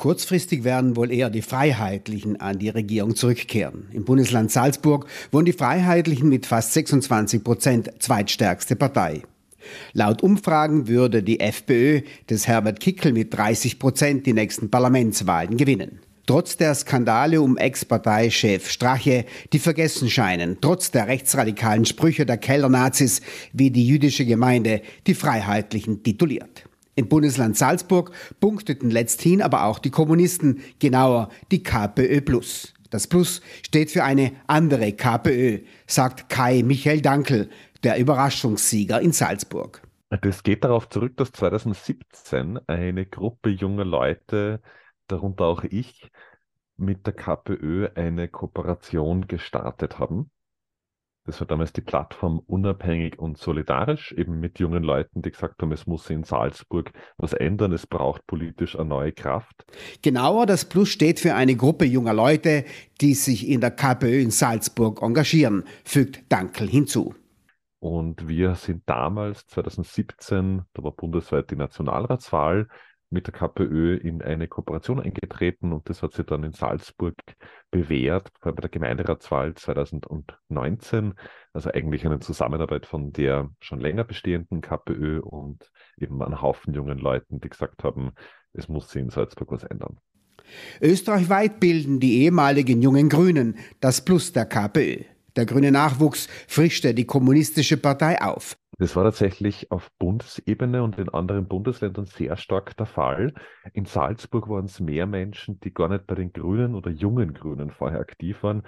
Kurzfristig werden wohl eher die Freiheitlichen an die Regierung zurückkehren. Im Bundesland Salzburg wurden die Freiheitlichen mit fast 26 Prozent zweitstärkste Partei. Laut Umfragen würde die FPÖ des Herbert Kickel mit 30 Prozent die nächsten Parlamentswahlen gewinnen. Trotz der Skandale um Ex-Parteichef Strache, die vergessen scheinen, trotz der rechtsradikalen Sprüche der Kellernazis, wie die jüdische Gemeinde die Freiheitlichen tituliert. Im Bundesland Salzburg punkteten letzthin aber auch die Kommunisten, genauer die KPÖ Plus. Das Plus steht für eine andere KPÖ, sagt Kai Michael Dankel, der Überraschungssieger in Salzburg. Das geht darauf zurück, dass 2017 eine Gruppe junger Leute, darunter auch ich, mit der KPÖ eine Kooperation gestartet haben. Das war damals die Plattform Unabhängig und Solidarisch, eben mit jungen Leuten, die gesagt haben, es muss in Salzburg was ändern, es braucht politisch eine neue Kraft. Genauer, das Plus steht für eine Gruppe junger Leute, die sich in der KPÖ in Salzburg engagieren, fügt Dankel hinzu. Und wir sind damals, 2017, da war bundesweit die Nationalratswahl, mit der KPÖ in eine Kooperation eingetreten und das hat sich dann in Salzburg bewährt, bei der Gemeinderatswahl 2019. Also eigentlich eine Zusammenarbeit von der schon länger bestehenden KPÖ und eben einem Haufen jungen Leuten, die gesagt haben, es muss sich in Salzburg was ändern. Österreichweit bilden die ehemaligen jungen Grünen das Plus der KPÖ. Der grüne Nachwuchs frischte die kommunistische Partei auf. Das war tatsächlich auf Bundesebene und in anderen Bundesländern sehr stark der Fall. In Salzburg waren es mehr Menschen, die gar nicht bei den Grünen oder jungen Grünen vorher aktiv waren.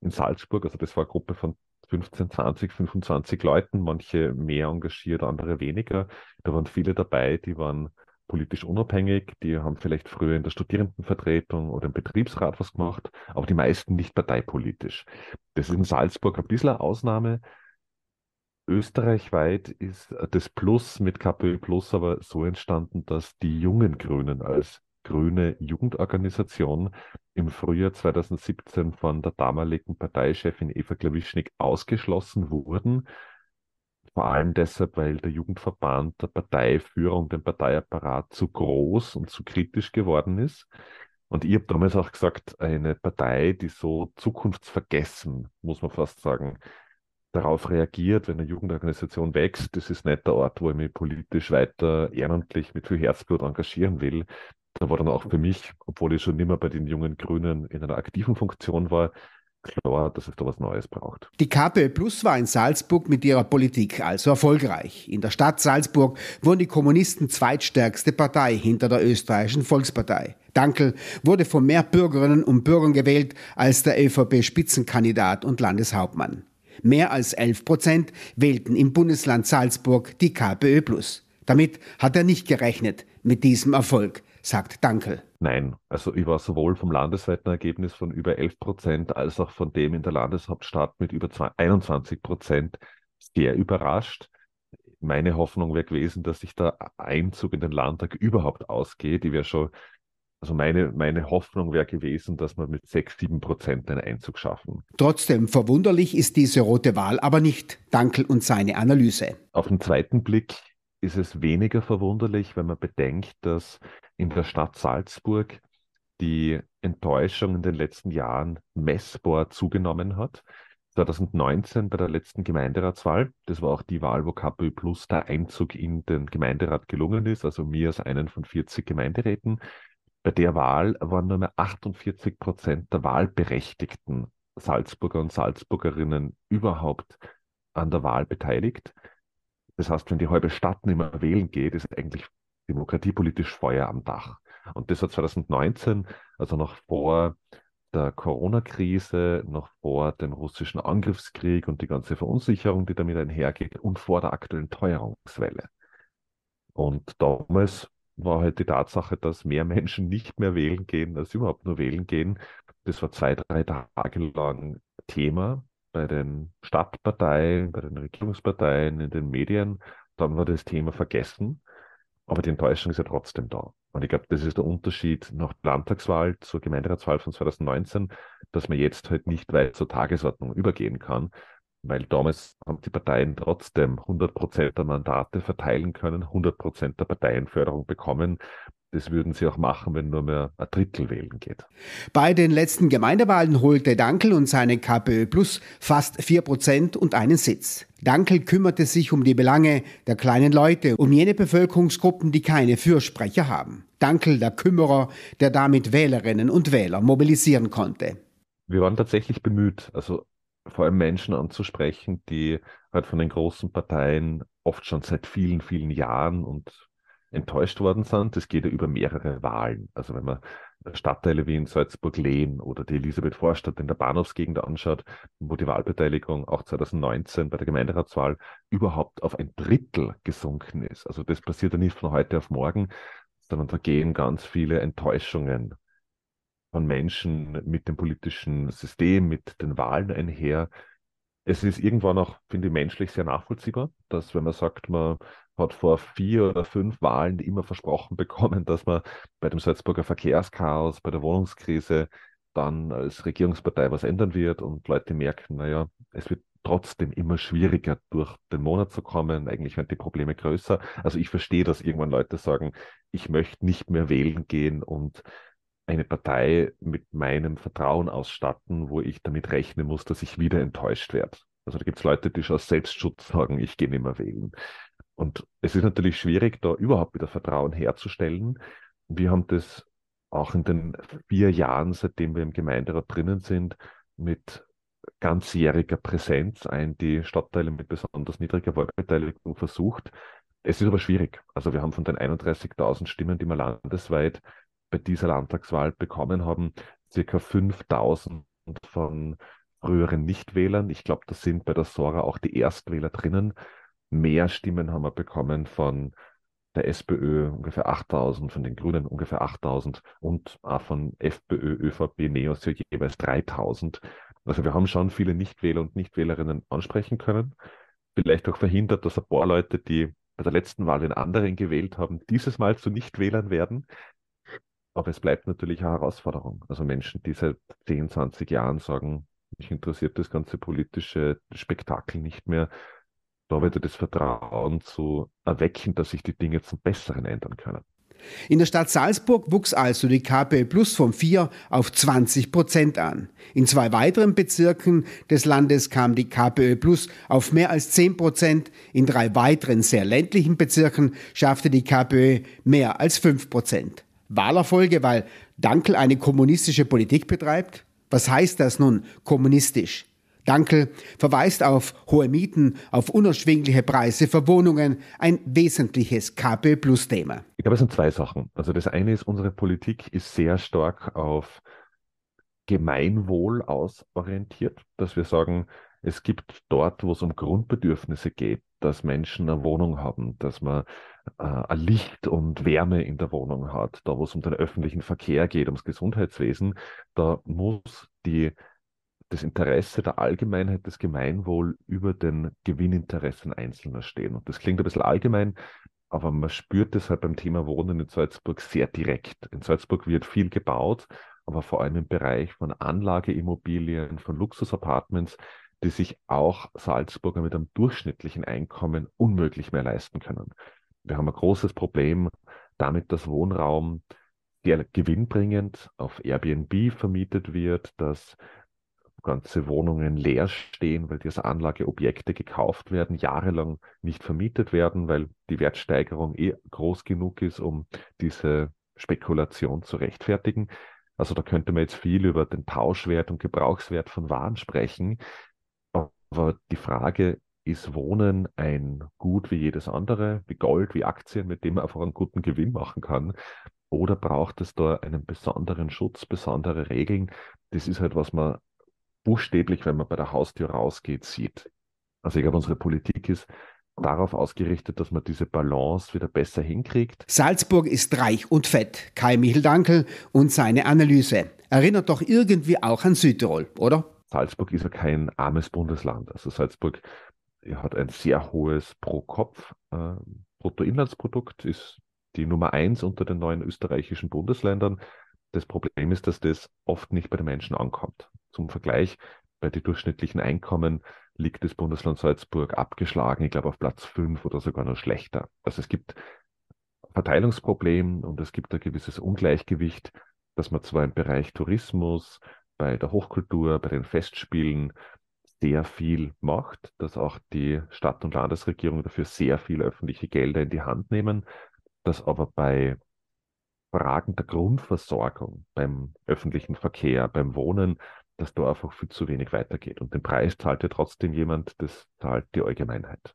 In Salzburg, also das war eine Gruppe von 15, 20, 25 Leuten, manche mehr engagiert, andere weniger. Da waren viele dabei, die waren politisch unabhängig, die haben vielleicht früher in der Studierendenvertretung oder im Betriebsrat was gemacht, aber die meisten nicht parteipolitisch. Das ist in Salzburg ein bisschen eine Ausnahme. Österreichweit ist das Plus mit KPÖ Plus aber so entstanden, dass die jungen Grünen als grüne Jugendorganisation im Frühjahr 2017 von der damaligen Parteichefin Eva Klawischnik ausgeschlossen wurden vor allem deshalb, weil der Jugendverband der Parteiführung, dem Parteiapparat zu groß und zu kritisch geworden ist. Und ich habe damals auch gesagt, eine Partei, die so zukunftsvergessen, muss man fast sagen, darauf reagiert, wenn eine Jugendorganisation wächst, das ist nicht der Ort, wo ich mich politisch weiter ehrenamtlich mit viel Herzblut engagieren will. Da war dann auch für mich, obwohl ich schon immer bei den jungen Grünen in einer aktiven Funktion war, klar, dass es da was Neues braucht. Die KPÖ Plus war in Salzburg mit ihrer Politik also erfolgreich. In der Stadt Salzburg wurden die Kommunisten zweitstärkste Partei hinter der österreichischen Volkspartei. Dankel wurde von mehr Bürgerinnen und Bürgern gewählt als der ÖVP-Spitzenkandidat und Landeshauptmann. Mehr als 11 Prozent wählten im Bundesland Salzburg die KPÖ. Damit hat er nicht gerechnet mit diesem Erfolg sagt Dankel. Nein, also ich war sowohl vom landesweiten Ergebnis von über 11 Prozent als auch von dem in der Landeshauptstadt mit über 21 Prozent sehr überrascht. Meine Hoffnung wäre gewesen, dass sich der Einzug in den Landtag überhaupt ausgeht. Ich wäre schon, also meine, meine Hoffnung wäre gewesen, dass wir mit 6, 7 Prozent einen Einzug schaffen. Trotzdem verwunderlich ist diese rote Wahl aber nicht. Dankel und seine Analyse. Auf den zweiten Blick ist es weniger verwunderlich, wenn man bedenkt, dass in der Stadt Salzburg die Enttäuschung in den letzten Jahren messbar zugenommen hat. 2019 bei der letzten Gemeinderatswahl, das war auch die Wahl, wo KPÖ Plus der Einzug in den Gemeinderat gelungen ist, also mir als einen von 40 Gemeinderäten. Bei der Wahl waren nur mehr 48 Prozent der wahlberechtigten Salzburger und Salzburgerinnen überhaupt an der Wahl beteiligt. Das heißt, wenn die halbe Stadt nicht mehr wählen geht, ist eigentlich demokratiepolitisch Feuer am Dach. Und das war 2019, also noch vor der Corona-Krise, noch vor dem russischen Angriffskrieg und die ganze Verunsicherung, die damit einhergeht und vor der aktuellen Teuerungswelle. Und damals war halt die Tatsache, dass mehr Menschen nicht mehr wählen gehen, als überhaupt nur wählen gehen. Das war zwei, drei Tage lang Thema bei den Stadtparteien, bei den Regierungsparteien, in den Medien, dann war das Thema vergessen. Aber die Enttäuschung ist ja trotzdem da. Und ich glaube, das ist der Unterschied nach der Landtagswahl zur Gemeinderatswahl von 2019, dass man jetzt halt nicht weit zur Tagesordnung übergehen kann, weil damals haben die Parteien trotzdem 100 Prozent der Mandate verteilen können, 100 Prozent der Parteienförderung bekommen. das würden sie auch machen, wenn nur mehr ein Drittel wählen geht. Bei den letzten Gemeindewahlen holte Dankel und seine KPÖ Plus fast 4% und einen Sitz. Dankel kümmerte sich um die Belange der kleinen Leute, um jene Bevölkerungsgruppen, die keine Fürsprecher haben. Dankel, der Kümmerer, der damit Wählerinnen und Wähler mobilisieren konnte. Wir waren tatsächlich bemüht, also vor allem Menschen anzusprechen, die halt von den großen Parteien oft schon seit vielen, vielen Jahren und enttäuscht worden sind. Das geht ja über mehrere Wahlen. Also wenn man Stadtteile wie in Salzburg-Lehn oder die Elisabeth-Vorstadt in der Bahnhofsgegend anschaut, wo die Wahlbeteiligung auch 2019 bei der Gemeinderatswahl überhaupt auf ein Drittel gesunken ist. Also das passiert ja nicht von heute auf morgen, sondern da gehen ganz viele Enttäuschungen von Menschen mit dem politischen System, mit den Wahlen einher. Es ist irgendwann auch, finde ich, menschlich sehr nachvollziehbar, dass wenn man sagt, man hat vor vier oder fünf Wahlen immer versprochen bekommen, dass man bei dem Salzburger Verkehrschaos, bei der Wohnungskrise dann als Regierungspartei was ändern wird und Leute merken, naja, es wird trotzdem immer schwieriger, durch den Monat zu kommen. Eigentlich werden die Probleme größer. Also ich verstehe, dass irgendwann Leute sagen, ich möchte nicht mehr wählen gehen und eine Partei mit meinem Vertrauen ausstatten, wo ich damit rechnen muss, dass ich wieder enttäuscht werde. Also da gibt es Leute, die schon aus Selbstschutz sagen, ich gehe nicht mehr wählen. Und es ist natürlich schwierig, da überhaupt wieder Vertrauen herzustellen. Wir haben das auch in den vier Jahren, seitdem wir im Gemeinderat drinnen sind, mit ganzjähriger Präsenz ein die Stadtteile mit besonders niedriger Wahlbeteiligung versucht. Es ist aber schwierig. Also wir haben von den 31.000 Stimmen, die wir landesweit bei dieser Landtagswahl bekommen haben, circa 5.000 von früheren Nichtwählern. Ich glaube, das sind bei der Sora auch die Erstwähler drinnen. Mehr Stimmen haben wir bekommen von der SPÖ ungefähr 8000, von den Grünen ungefähr 8000 und auch von FPÖ, ÖVP, NEOS jeweils 3000. Also wir haben schon viele Nichtwähler und Nichtwählerinnen ansprechen können. Vielleicht auch verhindert, dass ein paar Leute, die bei der letzten Wahl den anderen gewählt haben, dieses Mal zu Nichtwählern werden. Aber es bleibt natürlich eine Herausforderung. Also Menschen, die seit 10, 20 Jahren sagen, mich interessiert das ganze politische Spektakel nicht mehr, da wieder das Vertrauen zu erwecken, dass sich die Dinge zum Besseren ändern können. In der Stadt Salzburg wuchs also die KPÖ Plus von 4 auf 20 Prozent an. In zwei weiteren Bezirken des Landes kam die KPÖ Plus auf mehr als 10 Prozent. In drei weiteren sehr ländlichen Bezirken schaffte die KPÖ mehr als 5 Prozent. Wahlerfolge, weil Dankel eine kommunistische Politik betreibt? Was heißt das nun kommunistisch? Dankel verweist auf hohe Mieten, auf unerschwingliche Preise für Wohnungen, ein wesentliches KP Plus Thema. Ich glaube, es sind zwei Sachen. Also das eine ist, unsere Politik ist sehr stark auf Gemeinwohl ausorientiert, dass wir sagen, es gibt dort, wo es um Grundbedürfnisse geht, dass Menschen eine Wohnung haben, dass man äh, Licht und Wärme in der Wohnung hat, da wo es um den öffentlichen Verkehr geht, ums Gesundheitswesen, da muss die das Interesse der Allgemeinheit, das Gemeinwohl über den Gewinninteressen Einzelner stehen. Und das klingt ein bisschen allgemein, aber man spürt es halt beim Thema Wohnen in Salzburg sehr direkt. In Salzburg wird viel gebaut, aber vor allem im Bereich von Anlageimmobilien, von Luxusapartments, die sich auch Salzburger mit einem durchschnittlichen Einkommen unmöglich mehr leisten können. Wir haben ein großes Problem damit, dass Wohnraum sehr gewinnbringend auf Airbnb vermietet wird, dass ganze Wohnungen leer stehen, weil diese Anlageobjekte gekauft werden, jahrelang nicht vermietet werden, weil die Wertsteigerung eh groß genug ist, um diese Spekulation zu rechtfertigen. Also da könnte man jetzt viel über den Tauschwert und Gebrauchswert von Waren sprechen. Aber die Frage, ist Wohnen ein Gut wie jedes andere, wie Gold, wie Aktien, mit dem man einfach einen guten Gewinn machen kann? Oder braucht es da einen besonderen Schutz, besondere Regeln? Das ist halt, was man buchstäblich, wenn man bei der Haustür rausgeht, sieht. Also ich glaube, unsere Politik ist darauf ausgerichtet, dass man diese Balance wieder besser hinkriegt. Salzburg ist reich und fett. Kai Michel Dankel und seine Analyse. Erinnert doch irgendwie auch an Südtirol, oder? Salzburg ist ja kein armes Bundesland. Also Salzburg hat ein sehr hohes Pro-Kopf äh, Bruttoinlandsprodukt, ist die Nummer eins unter den neuen österreichischen Bundesländern. Das Problem ist, dass das oft nicht bei den Menschen ankommt. Zum Vergleich, bei den durchschnittlichen Einkommen liegt das Bundesland Salzburg abgeschlagen, ich glaube auf Platz fünf oder sogar noch schlechter. Also es gibt Verteilungsproblem und es gibt ein gewisses Ungleichgewicht, dass man zwar im Bereich Tourismus, bei der Hochkultur, bei den Festspielen sehr viel macht, dass auch die Stadt- und Landesregierung dafür sehr viel öffentliche Gelder in die Hand nehmen, dass aber bei Fragen der Grundversorgung, beim öffentlichen Verkehr, beim Wohnen, dass da einfach viel zu wenig weitergeht. Und den Preis zahlt ja trotzdem jemand, das zahlt die Allgemeinheit.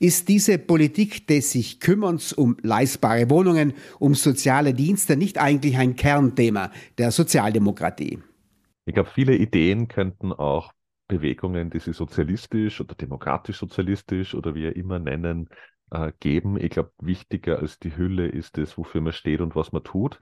Ist diese Politik des sich Kümmerns um leistbare Wohnungen, um soziale Dienste nicht eigentlich ein Kernthema der Sozialdemokratie? Ich glaube, viele Ideen könnten auch Bewegungen, die sie sozialistisch oder demokratisch-sozialistisch oder wie er immer nennen, äh, geben. Ich glaube, wichtiger als die Hülle ist es, wofür man steht und was man tut.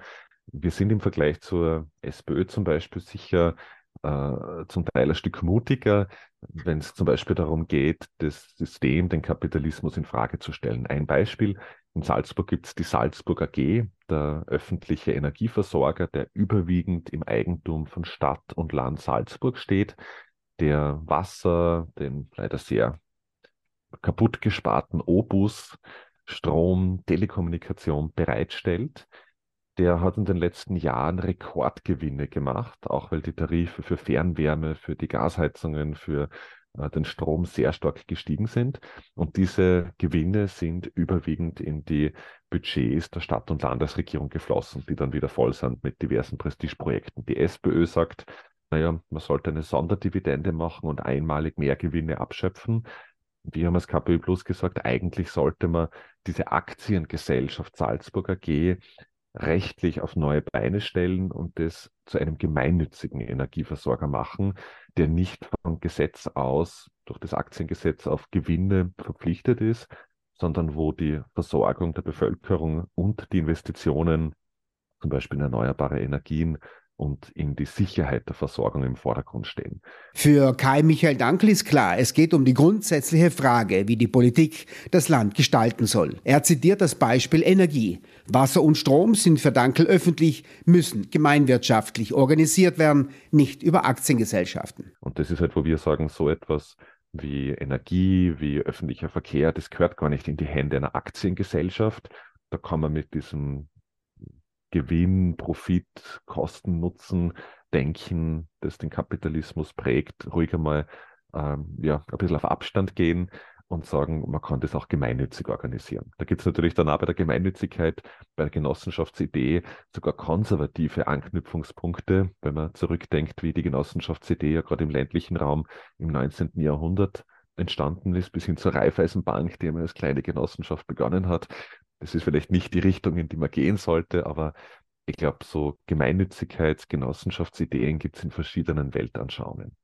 Wir sind im Vergleich zur SPÖ zum Beispiel sicher äh, zum Teil ein Stück mutiger, wenn es zum Beispiel darum geht, das System, den Kapitalismus in Frage zu stellen. Ein Beispiel, in Salzburg gibt es die Salzburg AG, der öffentliche Energieversorger, der überwiegend im Eigentum von Stadt und Land Salzburg steht, der Wasser, den leider sehr kaputt gesparten Obus, Strom, Telekommunikation bereitstellt. Der hat in den letzten Jahren Rekordgewinne gemacht, auch weil die Tarife für Fernwärme, für die Gasheizungen, für den Strom sehr stark gestiegen sind. Und diese Gewinne sind überwiegend in die Budgets der Stadt- und Landesregierung geflossen, die dann wieder voll sind mit diversen Prestigeprojekten. Die SPÖ sagt, naja, man sollte eine Sonderdividende machen und einmalig mehr Gewinne abschöpfen. Wir haben als KPÖ Plus gesagt, eigentlich sollte man diese Aktiengesellschaft Salzburg AG rechtlich auf neue Beine stellen und das zu einem gemeinnützigen Energieversorger machen, der nicht von Gesetz aus, durch das Aktiengesetz auf Gewinne verpflichtet ist, sondern wo die Versorgung der Bevölkerung und die Investitionen, zum Beispiel in erneuerbare Energien, und in die Sicherheit der Versorgung im Vordergrund stehen. Für Kai Michael Dankel ist klar, es geht um die grundsätzliche Frage, wie die Politik das Land gestalten soll. Er zitiert das Beispiel Energie. Wasser und Strom sind für Dankel öffentlich, müssen gemeinwirtschaftlich organisiert werden, nicht über Aktiengesellschaften. Und das ist halt, wo wir sagen, so etwas wie Energie, wie öffentlicher Verkehr, das gehört gar nicht in die Hände einer Aktiengesellschaft. Da kann man mit diesem Gewinn, Profit, Kosten, Nutzen, Denken, das den Kapitalismus prägt, ruhig einmal ähm, ja, ein bisschen auf Abstand gehen und sagen, man kann das auch gemeinnützig organisieren. Da gibt es natürlich dann auch bei der Gemeinnützigkeit, bei der Genossenschaftsidee sogar konservative Anknüpfungspunkte, wenn man zurückdenkt, wie die Genossenschaftsidee ja gerade im ländlichen Raum im 19. Jahrhundert entstanden ist, bis hin zur Raiffeisenbank, die einmal als kleine Genossenschaft begonnen hat. Das ist vielleicht nicht die Richtung, in die man gehen sollte, aber ich glaube, so Gemeinnützigkeits-, Genossenschaftsideen gibt es in verschiedenen Weltanschauungen.